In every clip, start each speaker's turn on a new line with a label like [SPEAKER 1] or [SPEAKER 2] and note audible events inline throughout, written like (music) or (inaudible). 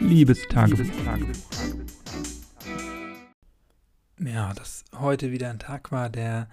[SPEAKER 1] Liebestagebuch. Ja, dass heute wieder ein Tag war, der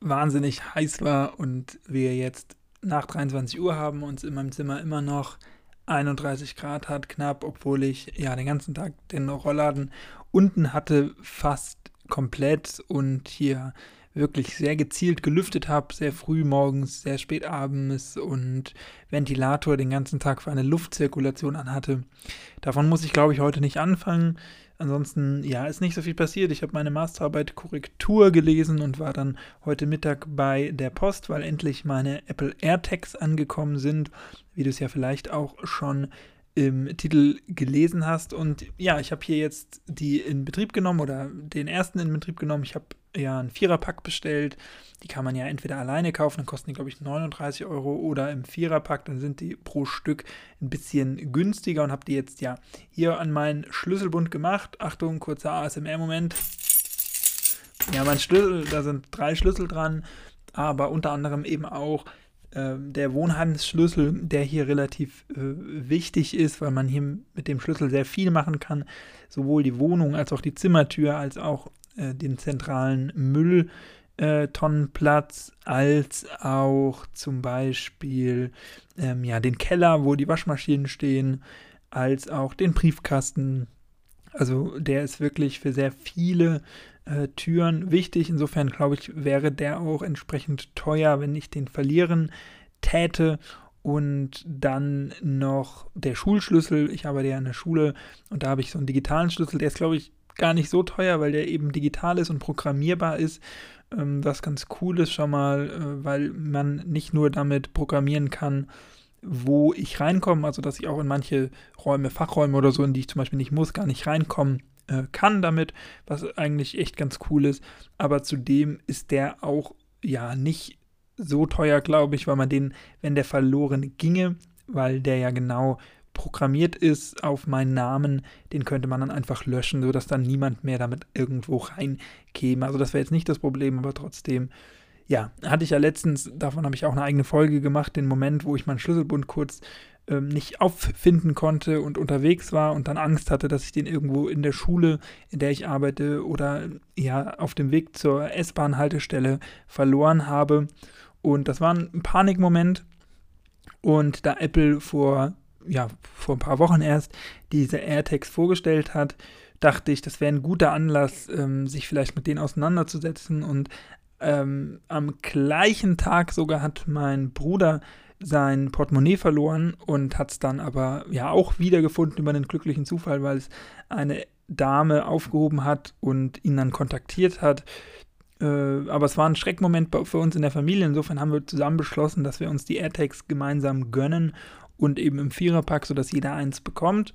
[SPEAKER 1] wahnsinnig heiß war und wir jetzt nach 23 Uhr haben und es in meinem Zimmer immer noch 31 Grad hat, knapp, obwohl ich ja den ganzen Tag den Rollladen unten hatte, fast komplett und hier wirklich sehr gezielt gelüftet habe, sehr früh morgens, sehr spät abends und Ventilator den ganzen Tag für eine Luftzirkulation anhatte. Davon muss ich, glaube ich, heute nicht anfangen. Ansonsten, ja, ist nicht so viel passiert. Ich habe meine Masterarbeit Korrektur gelesen und war dann heute Mittag bei der Post, weil endlich meine Apple AirTags angekommen sind, wie du es ja vielleicht auch schon im Titel gelesen hast. Und ja, ich habe hier jetzt die in Betrieb genommen oder den ersten in Betrieb genommen. Ich habe ja einen Viererpack bestellt. Die kann man ja entweder alleine kaufen, dann kosten die, glaube ich, 39 Euro, oder im Viererpack, dann sind die pro Stück ein bisschen günstiger und habe die jetzt ja hier an meinen Schlüsselbund gemacht. Achtung, kurzer ASMR-Moment. Ja, mein Schlüssel, da sind drei Schlüssel dran, aber unter anderem eben auch äh, der Wohnheimsschlüssel, der hier relativ äh, wichtig ist, weil man hier mit dem Schlüssel sehr viel machen kann. Sowohl die Wohnung als auch die Zimmertür, als auch äh, den zentralen Mülltonnenplatz, als auch zum Beispiel ähm, ja, den Keller, wo die Waschmaschinen stehen, als auch den Briefkasten. Also der ist wirklich für sehr viele äh, Türen wichtig. Insofern glaube ich, wäre der auch entsprechend teuer, wenn ich den verlieren täte. Und dann noch der Schulschlüssel. Ich arbeite ja in der Schule und da habe ich so einen digitalen Schlüssel. Der ist, glaube ich, gar nicht so teuer, weil der eben digital ist und programmierbar ist. Ähm, was ganz cool ist schon mal, äh, weil man nicht nur damit programmieren kann, wo ich reinkomme, also dass ich auch in manche Räume, Fachräume oder so, in die ich zum Beispiel nicht muss, gar nicht reinkommen äh, kann damit, was eigentlich echt ganz cool ist. Aber zudem ist der auch ja nicht so teuer, glaube ich, weil man den, wenn der verloren ginge, weil der ja genau programmiert ist auf meinen Namen, den könnte man dann einfach löschen, sodass dann niemand mehr damit irgendwo reinkäme. Also das wäre jetzt nicht das Problem, aber trotzdem, ja, hatte ich ja letztens, davon habe ich auch eine eigene Folge gemacht, den Moment, wo ich meinen Schlüsselbund kurz ähm, nicht auffinden konnte und unterwegs war und dann Angst hatte, dass ich den irgendwo in der Schule, in der ich arbeite oder ja auf dem Weg zur S-Bahn-Haltestelle verloren habe. Und das war ein Panikmoment. Und da Apple vor ja, vor ein paar Wochen erst diese AirTags vorgestellt hat, dachte ich, das wäre ein guter Anlass, ähm, sich vielleicht mit denen auseinanderzusetzen. Und ähm, am gleichen Tag sogar hat mein Bruder sein Portemonnaie verloren und hat es dann aber ja auch wiedergefunden über einen glücklichen Zufall, weil es eine Dame aufgehoben hat und ihn dann kontaktiert hat. Äh, aber es war ein Schreckmoment für uns in der Familie. Insofern haben wir zusammen beschlossen, dass wir uns die AirTags gemeinsam gönnen und eben im Viererpack, sodass jeder eins bekommt.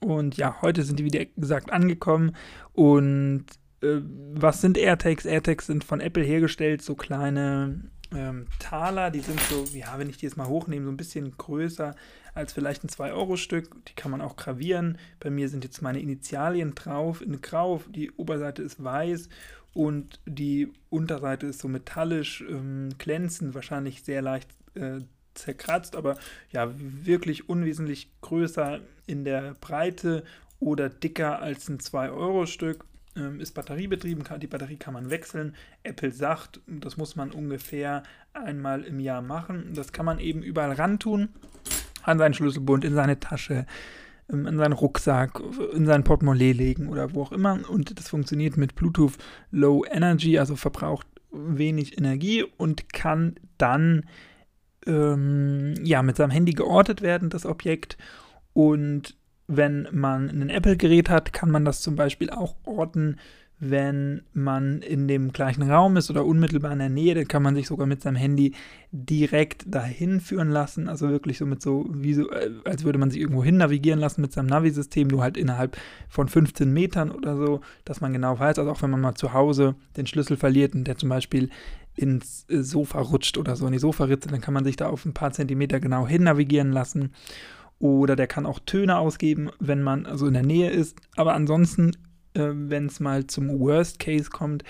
[SPEAKER 1] Und ja, heute sind die, wie gesagt, angekommen. Und äh, was sind AirTags? AirTags sind von Apple hergestellt, so kleine ähm, Taler. Die sind so, ja, wenn ich die jetzt mal hochnehme, so ein bisschen größer als vielleicht ein 2-Euro-Stück. Die kann man auch gravieren. Bei mir sind jetzt meine Initialien drauf in Grau. Die Oberseite ist weiß und die Unterseite ist so metallisch ähm, glänzend, wahrscheinlich sehr leicht äh, zerkratzt, aber ja, wirklich unwesentlich größer in der Breite oder dicker als ein 2-Euro-Stück. Ähm, ist batteriebetrieben, kann, die Batterie kann man wechseln. Apple sagt, das muss man ungefähr einmal im Jahr machen. Das kann man eben überall ran tun. An seinen Schlüsselbund, in seine Tasche, ähm, in seinen Rucksack, in sein Portemonnaie legen oder wo auch immer. Und das funktioniert mit Bluetooth Low Energy, also verbraucht wenig Energie und kann dann ähm, ja, mit seinem Handy geortet werden, das Objekt. Und wenn man ein Apple-Gerät hat, kann man das zum Beispiel auch orten, wenn man in dem gleichen Raum ist oder unmittelbar in der Nähe, dann kann man sich sogar mit seinem Handy direkt dahin führen lassen. Also wirklich so mit so, so, äh, als würde man sich irgendwo hin navigieren lassen mit seinem Navi-System, nur halt innerhalb von 15 Metern oder so, dass man genau weiß, also auch wenn man mal zu Hause den Schlüssel verliert und der zum Beispiel ins äh, Sofa rutscht oder so in die Sofaritze, dann kann man sich da auf ein paar Zentimeter genau hin navigieren lassen. Oder der kann auch Töne ausgeben, wenn man also in der Nähe ist. Aber ansonsten, äh, wenn es mal zum Worst Case kommt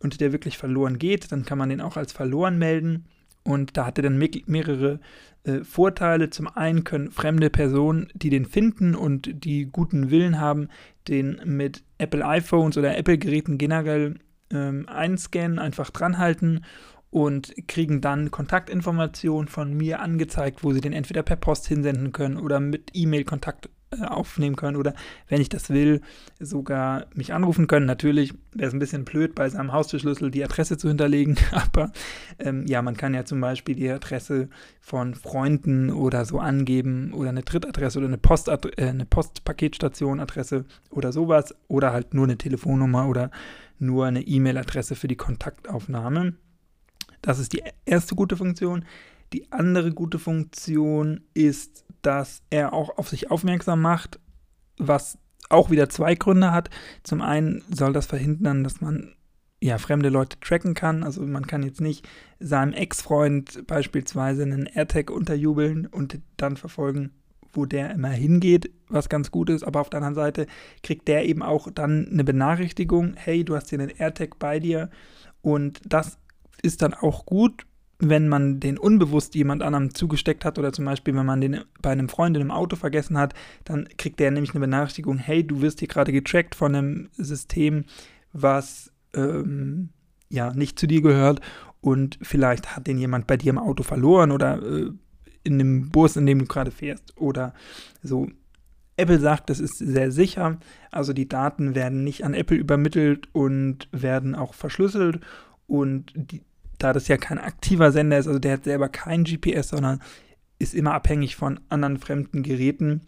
[SPEAKER 1] und der wirklich verloren geht, dann kann man den auch als verloren melden. Und da hat er dann mehrere äh, Vorteile. Zum einen können fremde Personen, die den finden und die guten Willen haben, den mit Apple iPhones oder Apple-Geräten generell ähm, einscannen, einfach dranhalten und kriegen dann Kontaktinformationen von mir angezeigt, wo sie den entweder per Post hinsenden können oder mit E-Mail Kontakt äh, aufnehmen können oder wenn ich das will, sogar mich anrufen können. Natürlich wäre es ein bisschen blöd, bei seinem Haustürschlüssel die Adresse zu hinterlegen, (laughs) aber ähm, ja, man kann ja zum Beispiel die Adresse von Freunden oder so angeben oder eine Drittadresse oder eine, Post äh, eine Postpaketstation-Adresse oder sowas oder halt nur eine Telefonnummer oder nur eine E-Mail-Adresse für die Kontaktaufnahme. Das ist die erste gute Funktion. Die andere gute Funktion ist, dass er auch auf sich aufmerksam macht, was auch wieder zwei Gründe hat. Zum einen soll das verhindern, dass man ja fremde Leute tracken kann. Also man kann jetzt nicht seinem Ex-Freund beispielsweise einen AirTag unterjubeln und dann verfolgen, wo der immer hingeht, was ganz gut ist. Aber auf der anderen Seite kriegt der eben auch dann eine Benachrichtigung, hey, du hast hier einen AirTag bei dir. Und das ist dann auch gut, wenn man den unbewusst jemand anderem zugesteckt hat oder zum Beispiel, wenn man den bei einem Freund in einem Auto vergessen hat, dann kriegt der nämlich eine Benachrichtigung, hey, du wirst hier gerade getrackt von einem System, was ähm, ja nicht zu dir gehört und vielleicht hat den jemand bei dir im Auto verloren oder äh, in dem Bus, in dem du gerade fährst oder so. Apple sagt, das ist sehr sicher, also die Daten werden nicht an Apple übermittelt und werden auch verschlüsselt und die, da das ja kein aktiver Sender ist, also der hat selber kein GPS, sondern ist immer abhängig von anderen fremden Geräten,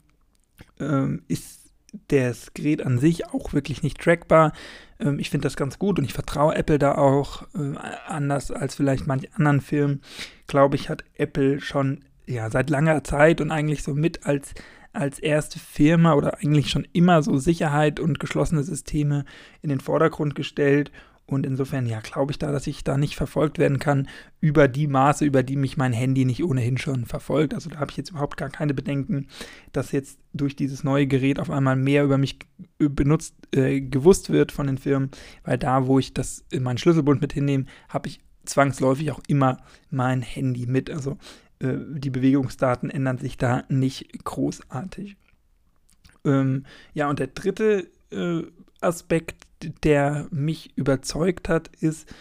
[SPEAKER 1] ähm, ist das Gerät an sich auch wirklich nicht trackbar. Ähm, ich finde das ganz gut und ich vertraue Apple da auch äh, anders als vielleicht manche anderen Firmen. Glaube ich, hat Apple schon ja seit langer Zeit und eigentlich so mit als als erste Firma oder eigentlich schon immer so Sicherheit und geschlossene Systeme in den Vordergrund gestellt und insofern, ja, glaube ich da, dass ich da nicht verfolgt werden kann über die Maße, über die mich mein Handy nicht ohnehin schon verfolgt. Also da habe ich jetzt überhaupt gar keine Bedenken, dass jetzt durch dieses neue Gerät auf einmal mehr über mich benutzt, äh, gewusst wird von den Firmen, weil da, wo ich das in meinen Schlüsselbund mit hinnehme, habe ich zwangsläufig auch immer mein Handy mit. Also äh, die Bewegungsdaten ändern sich da nicht großartig. Ähm, ja, und der dritte äh, Aspekt, der mich überzeugt hat, ist,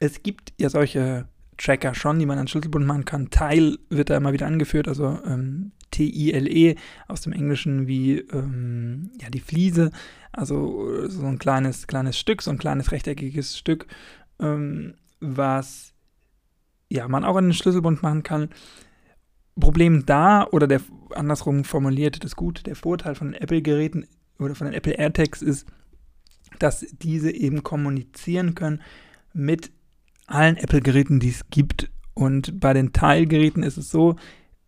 [SPEAKER 1] es gibt ja solche Tracker schon, die man an Schlüsselbund machen kann. Tile wird da immer wieder angeführt, also ähm, T-I-L-E aus dem Englischen wie ähm, ja, die Fliese, also so ein kleines, kleines Stück, so ein kleines rechteckiges Stück, ähm, was ja, man auch an den Schlüsselbund machen kann. Problem da, oder der andersrum formuliert, das Gute, der Vorteil von Apple-Geräten oder von den Apple AirTags ist, dass diese eben kommunizieren können mit allen Apple-Geräten, die es gibt. Und bei den Teilgeräten ist es so,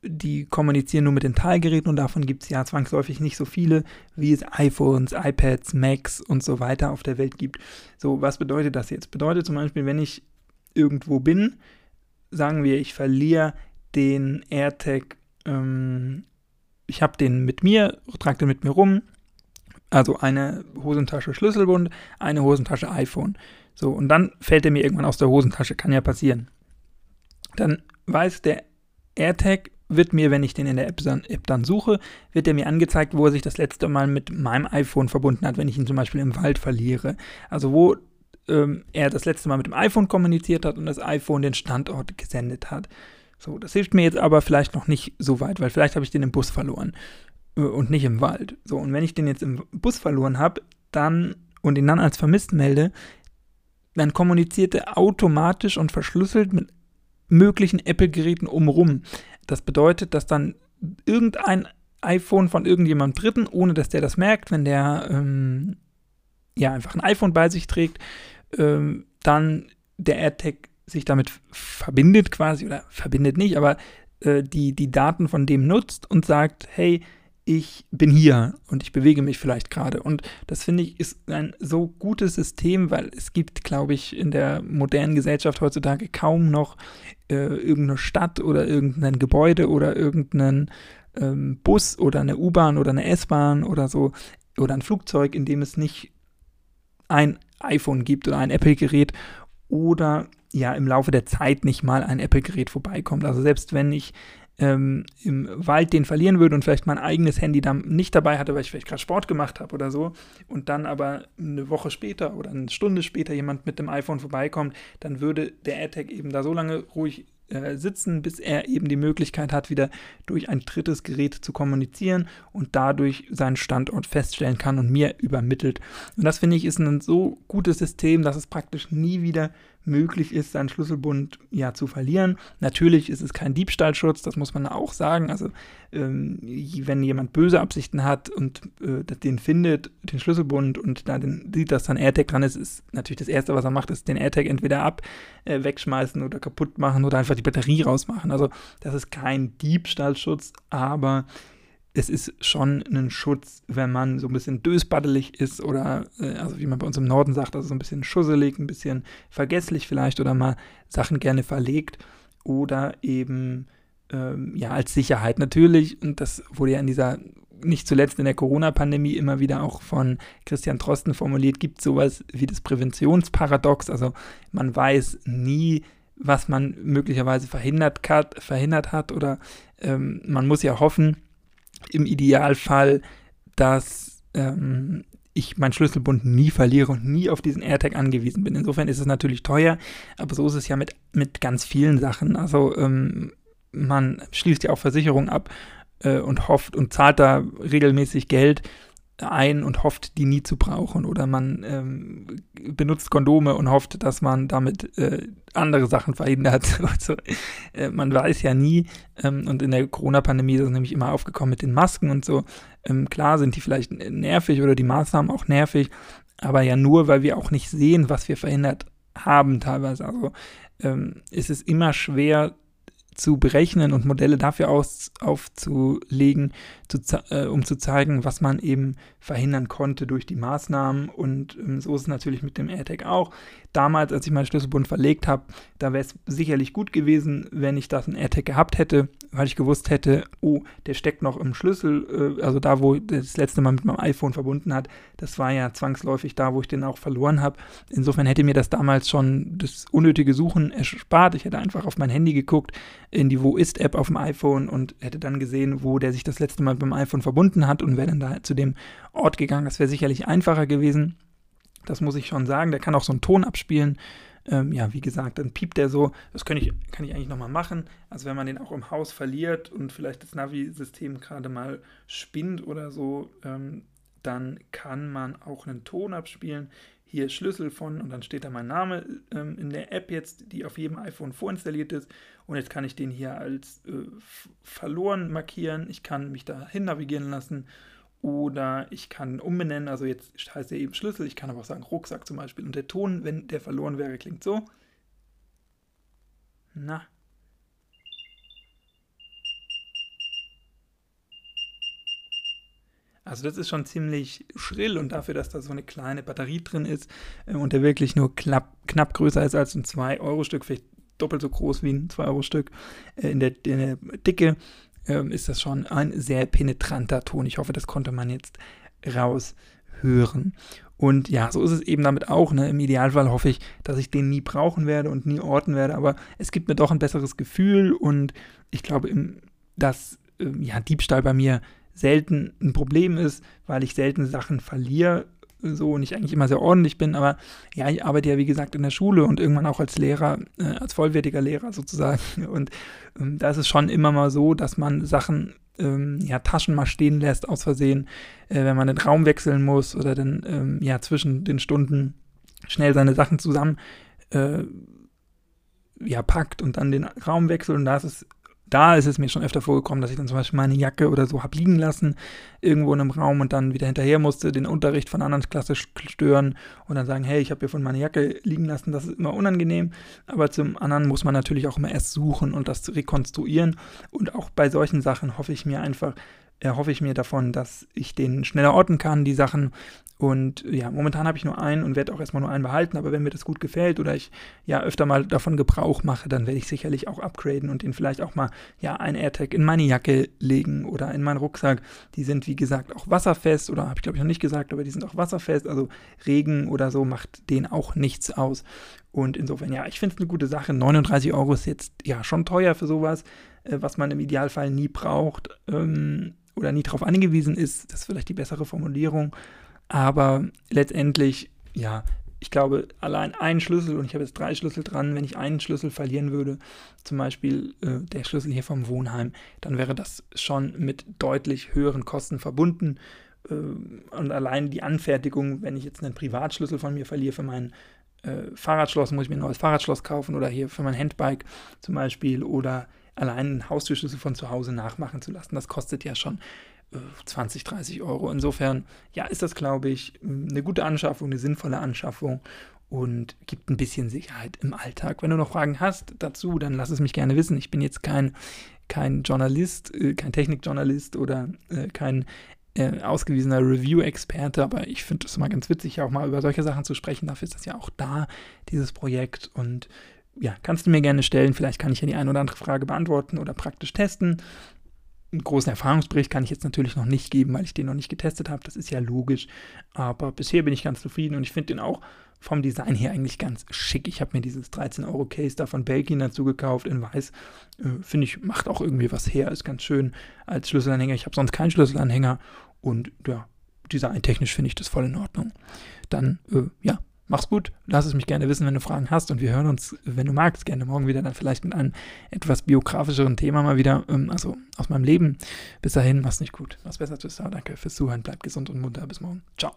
[SPEAKER 1] die kommunizieren nur mit den Teilgeräten und davon gibt es ja zwangsläufig nicht so viele, wie es iPhones, iPads, Macs und so weiter auf der Welt gibt. So, was bedeutet das jetzt? Bedeutet zum Beispiel, wenn ich irgendwo bin, sagen wir, ich verliere den AirTag, ähm, ich habe den mit mir, trage den mit mir rum, also eine Hosentasche Schlüsselbund, eine Hosentasche iPhone. So, und dann fällt er mir irgendwann aus der Hosentasche, kann ja passieren. Dann weiß der AirTag, wird mir, wenn ich den in der App dann, suche, wird er mir angezeigt, wo er sich das letzte Mal mit meinem iPhone verbunden hat, wenn ich ihn zum Beispiel im Wald verliere. Also wo ähm, er das letzte Mal mit dem iPhone kommuniziert hat und das iPhone den Standort gesendet hat. So, das hilft mir jetzt aber vielleicht noch nicht so weit, weil vielleicht habe ich den im Bus verloren. Äh, und nicht im Wald. So, und wenn ich den jetzt im Bus verloren habe, dann und ihn dann als vermisst melde, dann kommuniziert er automatisch und verschlüsselt mit möglichen Apple-Geräten umrum. Das bedeutet, dass dann irgendein iPhone von irgendjemandem Dritten, ohne dass der das merkt, wenn der ähm, ja einfach ein iPhone bei sich trägt, ähm, dann der AirTag sich damit verbindet quasi oder verbindet nicht, aber äh, die, die Daten von dem nutzt und sagt, hey, ich bin hier und ich bewege mich vielleicht gerade. Und das finde ich ist ein so gutes System, weil es gibt, glaube ich, in der modernen Gesellschaft heutzutage kaum noch äh, irgendeine Stadt oder irgendein Gebäude oder irgendeinen ähm, Bus oder eine U-Bahn oder eine S-Bahn oder so oder ein Flugzeug, in dem es nicht ein iPhone gibt oder ein Apple-Gerät oder ja im Laufe der Zeit nicht mal ein Apple-Gerät vorbeikommt. Also selbst wenn ich ähm, im Wald den verlieren würde und vielleicht mein eigenes Handy dann nicht dabei hatte, weil ich vielleicht gerade Sport gemacht habe oder so, und dann aber eine Woche später oder eine Stunde später jemand mit dem iPhone vorbeikommt, dann würde der AirTag eben da so lange ruhig äh, sitzen, bis er eben die Möglichkeit hat, wieder durch ein drittes Gerät zu kommunizieren und dadurch seinen Standort feststellen kann und mir übermittelt. Und das finde ich ist ein so gutes System, dass es praktisch nie wieder möglich ist, seinen Schlüsselbund ja zu verlieren. Natürlich ist es kein Diebstahlschutz, das muss man auch sagen. Also ähm, wenn jemand böse Absichten hat und äh, den findet, den Schlüsselbund und da den, sieht, dass dann AirTag dran ist, ist natürlich das Erste, was er macht, ist den AirTag entweder ab, äh, wegschmeißen oder kaputt machen oder einfach die Batterie rausmachen. Also das ist kein Diebstahlschutz, aber es ist schon ein Schutz, wenn man so ein bisschen dösbaddelig ist oder, äh, also wie man bei uns im Norden sagt, also so ein bisschen schusselig, ein bisschen vergesslich vielleicht oder mal Sachen gerne verlegt oder eben, ähm, ja, als Sicherheit natürlich. Und das wurde ja in dieser, nicht zuletzt in der Corona-Pandemie immer wieder auch von Christian Drosten formuliert, gibt sowas wie das Präventionsparadox. Also man weiß nie, was man möglicherweise verhindert hat, verhindert hat oder ähm, man muss ja hoffen, im Idealfall, dass ähm, ich meinen Schlüsselbund nie verliere und nie auf diesen AirTag angewiesen bin. Insofern ist es natürlich teuer, aber so ist es ja mit, mit ganz vielen Sachen. Also ähm, man schließt ja auch Versicherungen ab äh, und hofft und zahlt da regelmäßig Geld ein und hofft, die nie zu brauchen. Oder man ähm, benutzt Kondome und hofft, dass man damit äh, andere Sachen verhindert. (laughs) also, äh, man weiß ja nie. Ähm, und in der Corona-Pandemie ist es nämlich immer aufgekommen mit den Masken und so. Ähm, klar sind die vielleicht nervig oder die Maßnahmen auch nervig, aber ja nur, weil wir auch nicht sehen, was wir verhindert haben teilweise. Also ähm, ist es immer schwer zu berechnen und Modelle dafür aus, aufzulegen, zu, äh, um zu zeigen, was man eben verhindern konnte durch die Maßnahmen. Und ähm, so ist es natürlich mit dem AirTag auch. Damals, als ich meinen Schlüsselbund verlegt habe, da wäre es sicherlich gut gewesen, wenn ich das in AirTag gehabt hätte, weil ich gewusst hätte, oh, der steckt noch im Schlüssel, äh, also da, wo das letzte Mal mit meinem iPhone verbunden hat, das war ja zwangsläufig da, wo ich den auch verloren habe. Insofern hätte mir das damals schon das unnötige Suchen erspart. Ich hätte einfach auf mein Handy geguckt, in die Wo ist-App auf dem iPhone und hätte dann gesehen, wo der sich das letzte Mal dem iPhone verbunden hat und wäre dann da zu dem Ort gegangen. Das wäre sicherlich einfacher gewesen. Das muss ich schon sagen. Der kann auch so einen Ton abspielen. Ähm, ja, wie gesagt, dann piept der so. Das kann ich, kann ich eigentlich nochmal machen. Also wenn man den auch im Haus verliert und vielleicht das Navi-System gerade mal spinnt oder so, ähm, dann kann man auch einen Ton abspielen. Hier Schlüssel von und dann steht da mein Name ähm, in der App jetzt, die auf jedem iPhone vorinstalliert ist. Und jetzt kann ich den hier als äh, verloren markieren. Ich kann mich da hin navigieren lassen oder ich kann umbenennen, also jetzt heißt er eben Schlüssel, ich kann aber auch sagen Rucksack zum Beispiel. Und der Ton, wenn der verloren wäre, klingt so. Na. Also das ist schon ziemlich schrill und dafür, dass da so eine kleine Batterie drin ist äh, und der wirklich nur knapp, knapp größer ist als ein 2-Euro-Stück, vielleicht doppelt so groß wie ein 2-Euro-Stück äh, in, der, in der Dicke, ähm, ist das schon ein sehr penetranter Ton. Ich hoffe, das konnte man jetzt raushören. Und ja, so ist es eben damit auch. Ne? Im Idealfall hoffe ich, dass ich den nie brauchen werde und nie orten werde, aber es gibt mir doch ein besseres Gefühl und ich glaube, dass ähm, ja, Diebstahl bei mir selten ein Problem ist, weil ich selten Sachen verliere so und ich eigentlich immer sehr ordentlich bin, aber ja, ich arbeite ja wie gesagt in der Schule und irgendwann auch als Lehrer, äh, als vollwertiger Lehrer sozusagen. (laughs) Und ähm, da ist es schon immer mal so, dass man Sachen, ähm, ja, Taschen mal stehen lässt aus Versehen, äh, wenn man den Raum wechseln muss oder dann, ähm, ja, zwischen den Stunden schnell seine Sachen zusammen äh, ja, packt und dann den Raum wechselt und da ist es da ist es mir schon öfter vorgekommen, dass ich dann zum Beispiel meine Jacke oder so habe liegen lassen, irgendwo in einem Raum und dann wieder hinterher musste, den Unterricht von anderen Klasse stören und dann sagen, hey, ich habe hier von meiner Jacke liegen lassen, das ist immer unangenehm. Aber zum anderen muss man natürlich auch immer erst suchen und das rekonstruieren. Und auch bei solchen Sachen hoffe ich mir einfach, erhoffe ich mir davon, dass ich den schneller orten kann, die Sachen. Und ja, momentan habe ich nur einen und werde auch erstmal nur einen behalten, aber wenn mir das gut gefällt oder ich ja öfter mal davon Gebrauch mache, dann werde ich sicherlich auch upgraden und den vielleicht auch mal ja ein AirTag in meine Jacke legen oder in meinen Rucksack. Die sind wie gesagt auch wasserfest oder habe ich glaube ich noch nicht gesagt, aber die sind auch wasserfest, also Regen oder so macht denen auch nichts aus. Und insofern, ja, ich finde es eine gute Sache. 39 Euro ist jetzt ja schon teuer für sowas, äh, was man im Idealfall nie braucht. Ähm, oder nie darauf angewiesen ist, das ist vielleicht die bessere Formulierung. Aber letztendlich, ja, ich glaube, allein ein Schlüssel, und ich habe jetzt drei Schlüssel dran, wenn ich einen Schlüssel verlieren würde, zum Beispiel äh, der Schlüssel hier vom Wohnheim, dann wäre das schon mit deutlich höheren Kosten verbunden. Äh, und allein die Anfertigung, wenn ich jetzt einen Privatschlüssel von mir verliere für mein äh, Fahrradschloss, muss ich mir ein neues Fahrradschloss kaufen oder hier für mein Handbike zum Beispiel oder allein einen Haustürschlüssel von zu Hause nachmachen zu lassen. Das kostet ja schon 20, äh, 30 Euro. Insofern, ja, ist das, glaube ich, eine gute Anschaffung, eine sinnvolle Anschaffung und gibt ein bisschen Sicherheit im Alltag. Wenn du noch Fragen hast dazu, dann lass es mich gerne wissen. Ich bin jetzt kein, kein Journalist, äh, kein Technikjournalist oder äh, kein äh, ausgewiesener Review-Experte, aber ich finde es immer ganz witzig, auch mal über solche Sachen zu sprechen. Dafür ist das ja auch da, dieses Projekt. Und ja, kannst du mir gerne stellen. Vielleicht kann ich ja die eine oder andere Frage beantworten oder praktisch testen. Einen großen Erfahrungsbericht kann ich jetzt natürlich noch nicht geben, weil ich den noch nicht getestet habe. Das ist ja logisch. Aber bisher bin ich ganz zufrieden und ich finde den auch vom Design her eigentlich ganz schick. Ich habe mir dieses 13 Euro Case da von Belkin dazu gekauft in weiß. Äh, finde ich, macht auch irgendwie was her. Ist ganz schön als Schlüsselanhänger. Ich habe sonst keinen Schlüsselanhänger und ja, designtechnisch finde ich das voll in Ordnung. Dann, äh, ja, Mach's gut, lass es mich gerne wissen, wenn du Fragen hast. Und wir hören uns, wenn du magst, gerne morgen wieder, dann vielleicht mit einem etwas biografischeren Thema mal wieder, ähm, also aus meinem Leben. Bis dahin, mach's nicht gut, mach's besser, tschüss, danke fürs Zuhören, bleib gesund und munter, bis morgen, ciao.